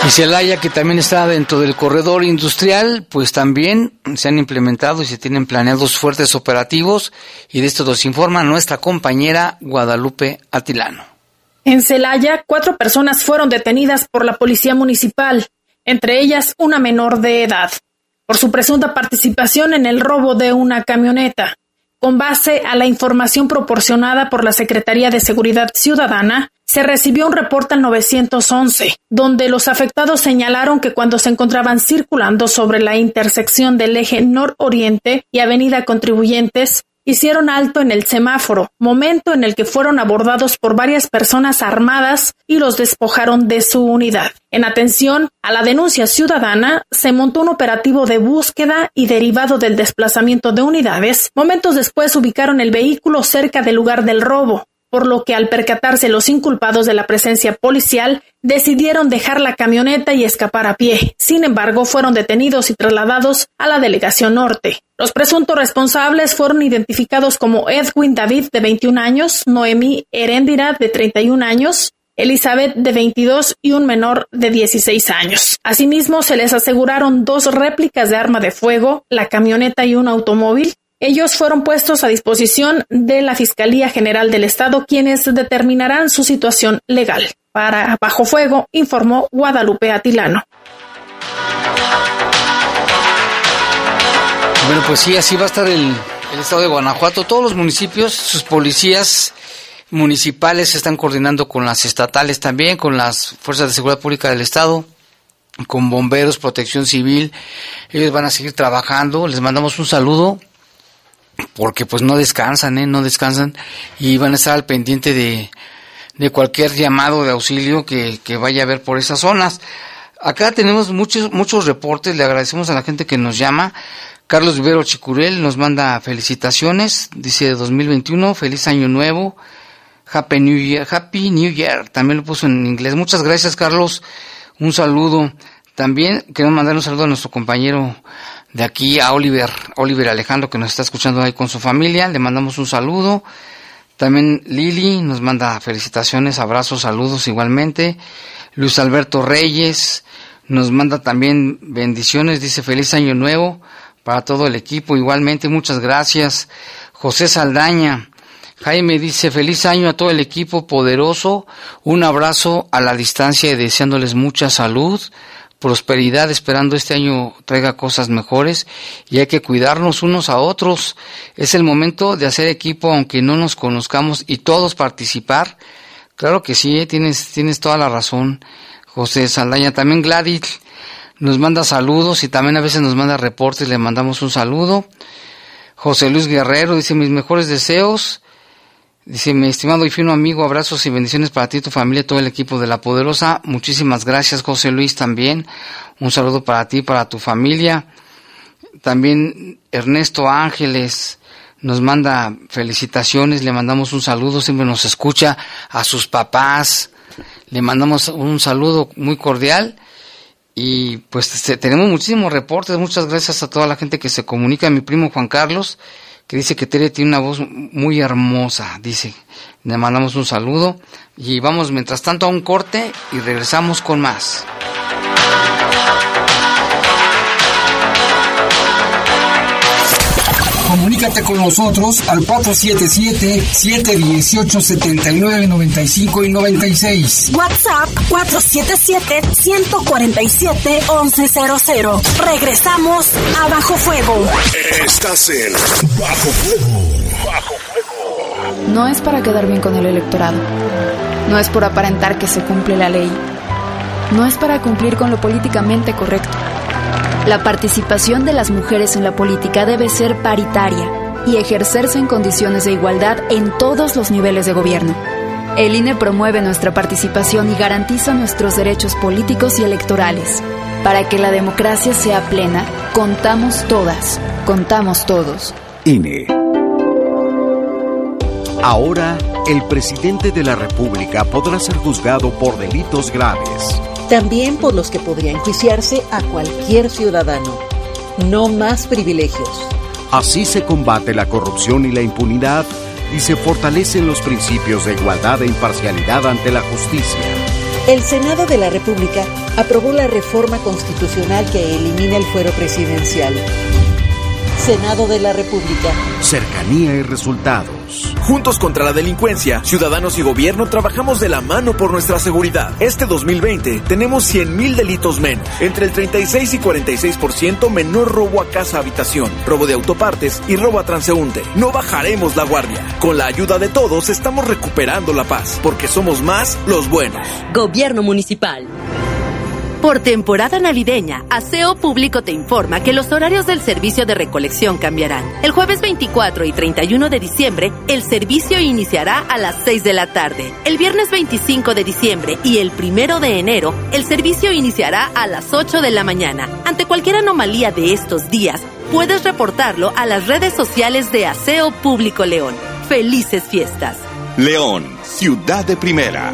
Y Celaya, que también está dentro del corredor industrial, pues también se han implementado y se tienen planeados fuertes operativos y de esto nos informa nuestra compañera Guadalupe Atilano. En Celaya, cuatro personas fueron detenidas por la policía municipal, entre ellas una menor de edad, por su presunta participación en el robo de una camioneta. Con base a la información proporcionada por la Secretaría de Seguridad Ciudadana, se recibió un reporte al 911, donde los afectados señalaron que cuando se encontraban circulando sobre la intersección del eje nororiente y avenida Contribuyentes, hicieron alto en el semáforo, momento en el que fueron abordados por varias personas armadas y los despojaron de su unidad. En atención a la denuncia ciudadana, se montó un operativo de búsqueda y derivado del desplazamiento de unidades, momentos después ubicaron el vehículo cerca del lugar del robo, por lo que al percatarse los inculpados de la presencia policial, decidieron dejar la camioneta y escapar a pie. Sin embargo, fueron detenidos y trasladados a la delegación norte. Los presuntos responsables fueron identificados como Edwin David, de 21 años, Noemí Heréndira, de 31 años, Elizabeth, de 22 y un menor de 16 años. Asimismo, se les aseguraron dos réplicas de arma de fuego, la camioneta y un automóvil. Ellos fueron puestos a disposición de la Fiscalía General del Estado, quienes determinarán su situación legal. Para Bajo Fuego, informó Guadalupe Atilano. Bueno, pues sí, así va a estar el, estado de Guanajuato. Todos los municipios, sus policías municipales se están coordinando con las estatales también, con las fuerzas de seguridad pública del estado, con bomberos, protección civil. Ellos van a seguir trabajando. Les mandamos un saludo porque pues no descansan, ¿eh? no descansan y van a estar al pendiente de, de cualquier llamado de auxilio que, que vaya a haber por esas zonas. Acá tenemos muchos, muchos reportes, le agradecemos a la gente que nos llama. Carlos Vivero Chicurel nos manda felicitaciones, dice 2021, feliz año nuevo, Happy New Year, Happy New Year, también lo puso en inglés. Muchas gracias Carlos, un saludo. También queremos mandar un saludo a nuestro compañero de aquí, a Oliver, Oliver Alejandro, que nos está escuchando ahí con su familia, le mandamos un saludo. También Lili nos manda felicitaciones, abrazos, saludos igualmente. Luis Alberto Reyes nos manda también bendiciones, dice feliz año nuevo para todo el equipo. Igualmente, muchas gracias. José Saldaña. Jaime dice, feliz año a todo el equipo poderoso, un abrazo a la distancia y deseándoles mucha salud, prosperidad, esperando este año traiga cosas mejores y hay que cuidarnos unos a otros. Es el momento de hacer equipo aunque no nos conozcamos y todos participar. Claro que sí, ¿eh? tienes, tienes toda la razón, José Saldaña. También Gladys nos manda saludos y también a veces nos manda reportes, le mandamos un saludo. José Luis Guerrero dice mis mejores deseos. Dice mi estimado y fino amigo, abrazos y bendiciones para ti, tu familia, todo el equipo de La Poderosa. Muchísimas gracias, José Luis, también. Un saludo para ti, para tu familia. También Ernesto Ángeles nos manda felicitaciones, le mandamos un saludo, siempre nos escucha a sus papás. Le mandamos un saludo muy cordial y pues tenemos muchísimos reportes, muchas gracias a toda la gente que se comunica, mi primo Juan Carlos, dice que Tere tiene una voz muy hermosa, dice, le mandamos un saludo y vamos mientras tanto a un corte y regresamos con más. Comunícate con nosotros al 477-718-7995 y 96. WhatsApp 477-147-1100. Regresamos a Bajo Fuego. Estás en Bajo Fuego. Bajo Fuego. No es para quedar bien con el electorado. No es por aparentar que se cumple la ley. No es para cumplir con lo políticamente correcto. La participación de las mujeres en la política debe ser paritaria y ejercerse en condiciones de igualdad en todos los niveles de gobierno. El INE promueve nuestra participación y garantiza nuestros derechos políticos y electorales. Para que la democracia sea plena, contamos todas, contamos todos. INE. Ahora, el presidente de la República podrá ser juzgado por delitos graves también por los que podría enjuiciarse a cualquier ciudadano. No más privilegios. Así se combate la corrupción y la impunidad y se fortalecen los principios de igualdad e imparcialidad ante la justicia. El Senado de la República aprobó la reforma constitucional que elimina el fuero presidencial. Senado de la República. Cercanía y resultados. Juntos contra la delincuencia, ciudadanos y gobierno trabajamos de la mano por nuestra seguridad. Este 2020 tenemos 100.000 delitos menos, entre el 36 y 46% menor robo a casa habitación, robo de autopartes y robo a transeúnte. No bajaremos la guardia. Con la ayuda de todos estamos recuperando la paz, porque somos más los buenos. Gobierno Municipal. Por temporada navideña, Aseo Público te informa que los horarios del servicio de recolección cambiarán. El jueves 24 y 31 de diciembre, el servicio iniciará a las 6 de la tarde. El viernes 25 de diciembre y el 1 de enero, el servicio iniciará a las 8 de la mañana. Ante cualquier anomalía de estos días, puedes reportarlo a las redes sociales de Aseo Público León. Felices fiestas. León, ciudad de primera.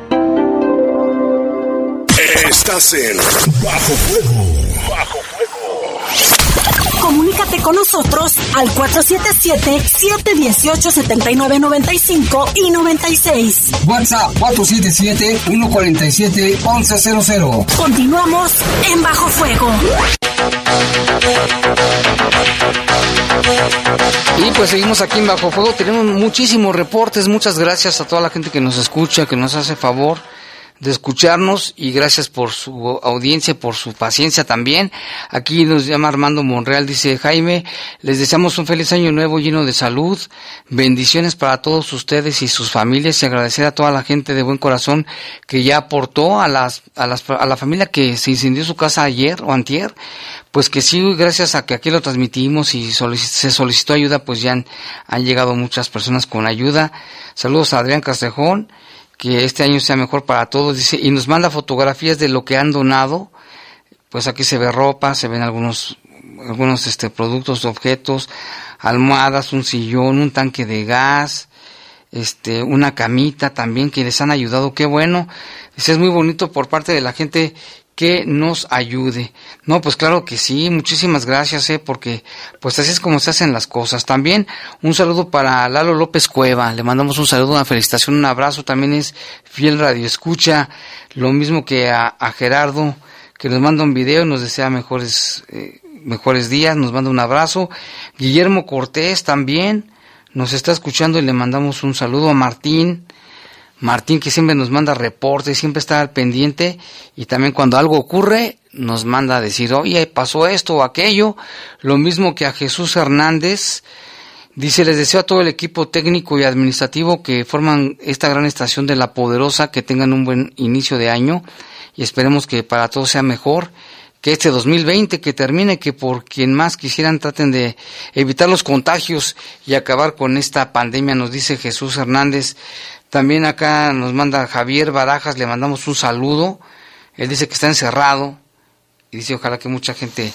Estás en Bajo Fuego. Bajo Comunícate con nosotros al 477-718-7995 y 96. WhatsApp 477-147-1100. Continuamos en Bajo Fuego. Y pues seguimos aquí en Bajo Fuego. Tenemos muchísimos reportes. Muchas gracias a toda la gente que nos escucha, que nos hace favor de escucharnos y gracias por su audiencia, por su paciencia también. Aquí nos llama Armando Monreal, dice Jaime, les deseamos un feliz año nuevo lleno de salud, bendiciones para todos ustedes y sus familias y agradecer a toda la gente de buen corazón que ya aportó a las, a las, a la familia que se incendió su casa ayer o antier, pues que sí, gracias a que aquí lo transmitimos y se solicitó ayuda, pues ya han, han llegado muchas personas con ayuda. Saludos a Adrián Castrejón que este año sea mejor para todos, dice, y nos manda fotografías de lo que han donado, pues aquí se ve ropa, se ven algunos, algunos este, productos, objetos, almohadas, un sillón, un tanque de gas, este, una camita también que les han ayudado, qué bueno, dice, es muy bonito por parte de la gente que nos ayude. No, pues claro que sí, muchísimas gracias, eh, porque pues así es como se hacen las cosas. También un saludo para Lalo López Cueva, le mandamos un saludo, una felicitación, un abrazo, también es fiel radio escucha, lo mismo que a, Gerardo, que nos manda un video y nos desea mejores, eh, mejores días, nos manda un abrazo. Guillermo Cortés también nos está escuchando y le mandamos un saludo a Martín, Martín que siempre nos manda reportes, siempre está al pendiente y también cuando algo ocurre nos manda a decir, oye, pasó esto o aquello. Lo mismo que a Jesús Hernández. Dice, les deseo a todo el equipo técnico y administrativo que forman esta gran estación de La Poderosa, que tengan un buen inicio de año y esperemos que para todos sea mejor que este 2020 que termine, que por quien más quisieran traten de evitar los contagios y acabar con esta pandemia, nos dice Jesús Hernández. También acá nos manda Javier Barajas, le mandamos un saludo. Él dice que está encerrado y dice ojalá que mucha gente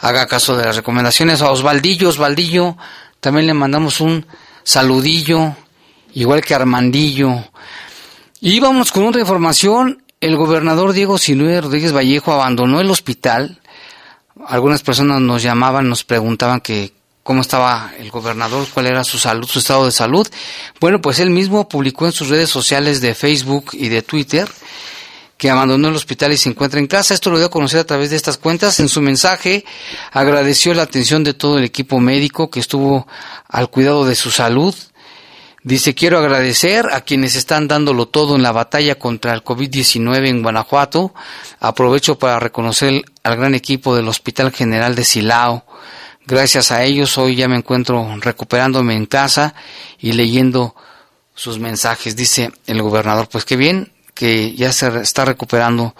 haga caso de las recomendaciones. A Osvaldillo, Osvaldillo, también le mandamos un saludillo, igual que Armandillo. Y vamos con otra información. El gobernador Diego Sinue Rodríguez Vallejo abandonó el hospital. Algunas personas nos llamaban, nos preguntaban que cómo estaba el gobernador, cuál era su salud, su estado de salud. Bueno, pues él mismo publicó en sus redes sociales de Facebook y de Twitter que abandonó el hospital y se encuentra en casa. Esto lo dio a conocer a través de estas cuentas. En su mensaje agradeció la atención de todo el equipo médico que estuvo al cuidado de su salud. Dice, quiero agradecer a quienes están dándolo todo en la batalla contra el COVID-19 en Guanajuato. Aprovecho para reconocer al gran equipo del Hospital General de Silao, Gracias a ellos hoy ya me encuentro recuperándome en casa y leyendo sus mensajes, dice el gobernador. Pues qué bien que ya se está recuperando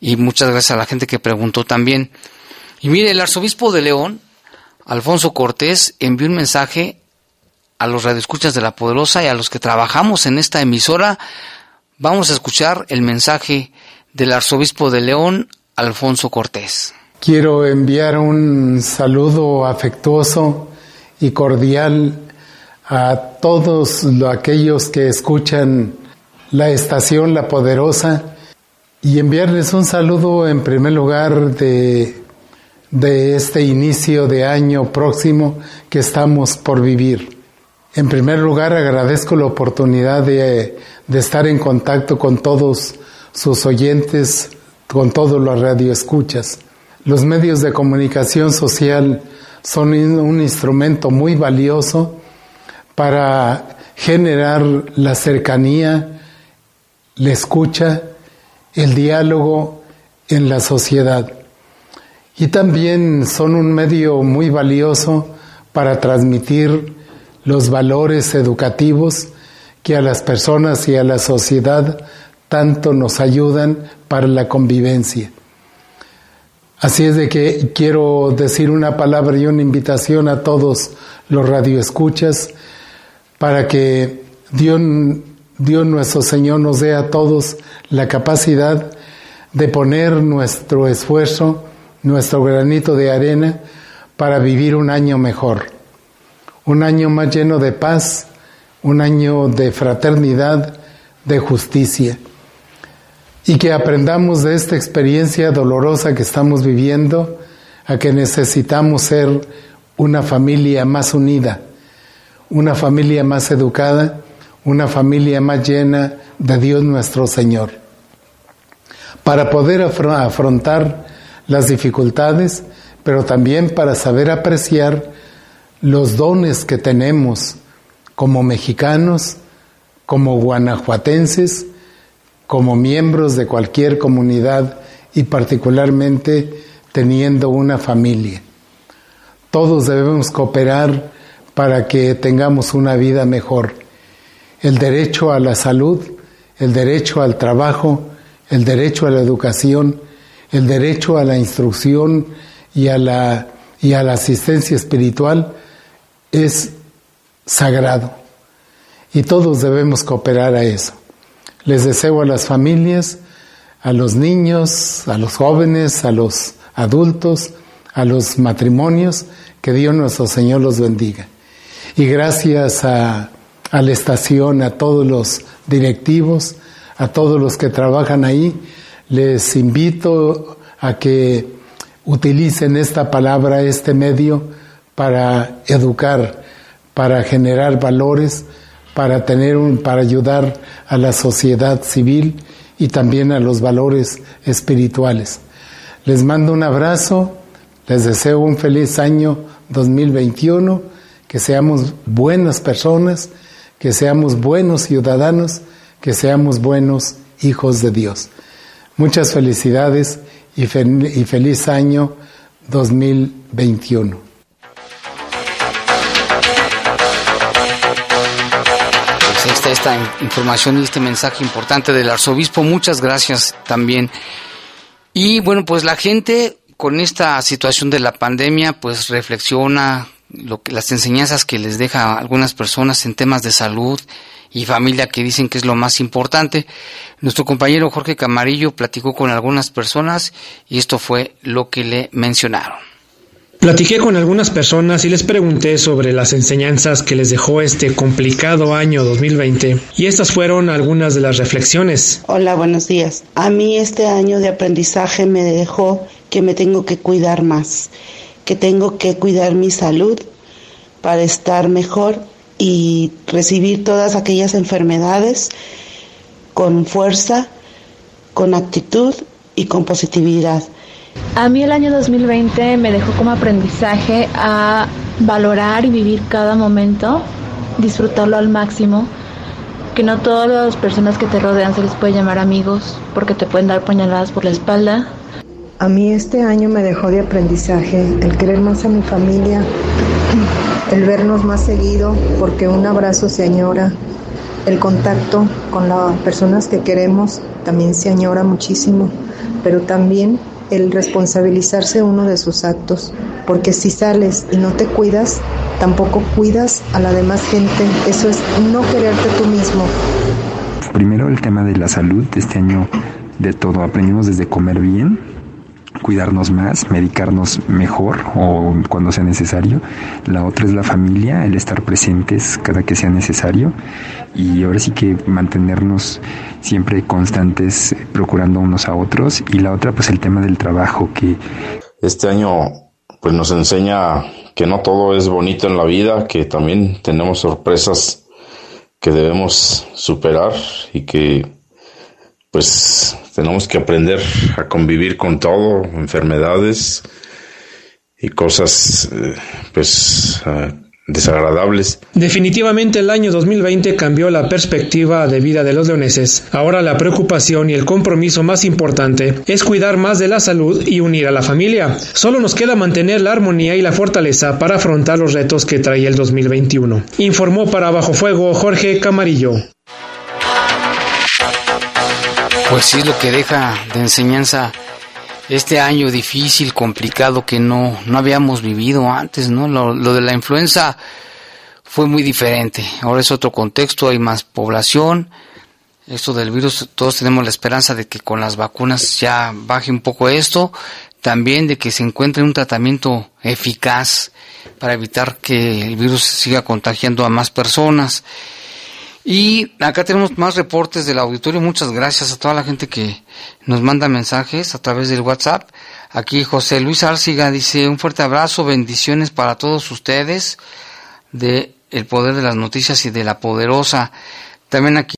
y muchas gracias a la gente que preguntó también. Y mire, el arzobispo de León, Alfonso Cortés, envió un mensaje a los radioescuchas de la Poderosa y a los que trabajamos en esta emisora. Vamos a escuchar el mensaje del arzobispo de León, Alfonso Cortés. Quiero enviar un saludo afectuoso y cordial a todos aquellos que escuchan la estación La Poderosa y enviarles un saludo en primer lugar de, de este inicio de año próximo que estamos por vivir. En primer lugar agradezco la oportunidad de, de estar en contacto con todos sus oyentes, con todos los radioescuchas. Los medios de comunicación social son un instrumento muy valioso para generar la cercanía, la escucha, el diálogo en la sociedad. Y también son un medio muy valioso para transmitir los valores educativos que a las personas y a la sociedad tanto nos ayudan para la convivencia. Así es de que quiero decir una palabra y una invitación a todos los radioescuchas para que Dios, Dios nuestro Señor nos dé a todos la capacidad de poner nuestro esfuerzo, nuestro granito de arena para vivir un año mejor, un año más lleno de paz, un año de fraternidad, de justicia y que aprendamos de esta experiencia dolorosa que estamos viviendo a que necesitamos ser una familia más unida, una familia más educada, una familia más llena de Dios nuestro Señor. Para poder afrontar las dificultades, pero también para saber apreciar los dones que tenemos como mexicanos, como guanajuatenses, como miembros de cualquier comunidad y particularmente teniendo una familia. Todos debemos cooperar para que tengamos una vida mejor. El derecho a la salud, el derecho al trabajo, el derecho a la educación, el derecho a la instrucción y a la, y a la asistencia espiritual es sagrado. Y todos debemos cooperar a eso. Les deseo a las familias, a los niños, a los jóvenes, a los adultos, a los matrimonios, que Dios nuestro Señor los bendiga. Y gracias a, la estación, a todos los directivos, a todos los que trabajan ahí, les invito a que utilicen esta palabra, este medio, para educar, para generar valores, para tener un, para ayudar a la sociedad civil y también a los valores espirituales. Les mando un abrazo, les deseo un feliz año 2021, que seamos buenas personas, que seamos buenos ciudadanos, que seamos buenos hijos de Dios. Muchas felicidades y, y feliz año 2021. Esta información y este mensaje importante del arzobispo. Muchas gracias también. Y bueno, pues la gente con esta situación de la pandemia, pues reflexiona lo que, las enseñanzas que les deja a algunas personas en temas de salud y familia que dicen que es lo más importante. Nuestro compañero Jorge Camarillo platicó con algunas personas y esto fue lo que le mencionaron. Platiqué con algunas personas y les pregunté sobre las enseñanzas que les dejó este complicado año 2020 y estas fueron algunas de las reflexiones. Hola, buenos días. A mí este año de aprendizaje me dejó que me tengo que cuidar más, que tengo que cuidar mi salud para estar mejor y recibir todas aquellas enfermedades con fuerza, con actitud y con positividad a mí el año 2020 me dejó como aprendizaje a valorar y vivir cada momento, disfrutarlo al máximo, que no todas las personas que te rodean se les puede llamar amigos porque te pueden dar puñaladas por la espalda. A mí este año me dejó de aprendizaje el querer más a mi familia, el vernos más seguido porque un abrazo se añora, el contacto con las personas que queremos también se añora muchísimo, pero también el responsabilizarse uno de sus actos, porque si sales y no te cuidas, tampoco cuidas a la demás gente. Eso es no quererte tú mismo. Primero el tema de la salud, este año de todo aprendimos desde comer bien, cuidarnos más, medicarnos mejor o cuando sea necesario. La otra es la familia, el estar presentes cada que sea necesario. Y ahora sí que mantenernos siempre constantes, procurando unos a otros. Y la otra, pues el tema del trabajo que... Este año pues nos enseña que no todo es bonito en la vida, que también tenemos sorpresas que debemos superar y que pues tenemos que aprender a convivir con todo, enfermedades y cosas eh, pues ah, desagradables. Definitivamente el año 2020 cambió la perspectiva de vida de los leoneses. Ahora la preocupación y el compromiso más importante es cuidar más de la salud y unir a la familia. Solo nos queda mantener la armonía y la fortaleza para afrontar los retos que trae el 2021. Informó para Bajo Fuego Jorge Camarillo. Pues sí, lo que deja de enseñanza este año difícil, complicado que no, no habíamos vivido antes, ¿no? Lo, lo de la influenza fue muy diferente. Ahora es otro contexto, hay más población. Esto del virus, todos tenemos la esperanza de que con las vacunas ya baje un poco esto. También de que se encuentre un tratamiento eficaz para evitar que el virus siga contagiando a más personas. Y acá tenemos más reportes del auditorio. Muchas gracias a toda la gente que nos manda mensajes a través del WhatsApp. Aquí José Luis Arciga dice un fuerte abrazo, bendiciones para todos ustedes de El Poder de las Noticias y de la Poderosa. También aquí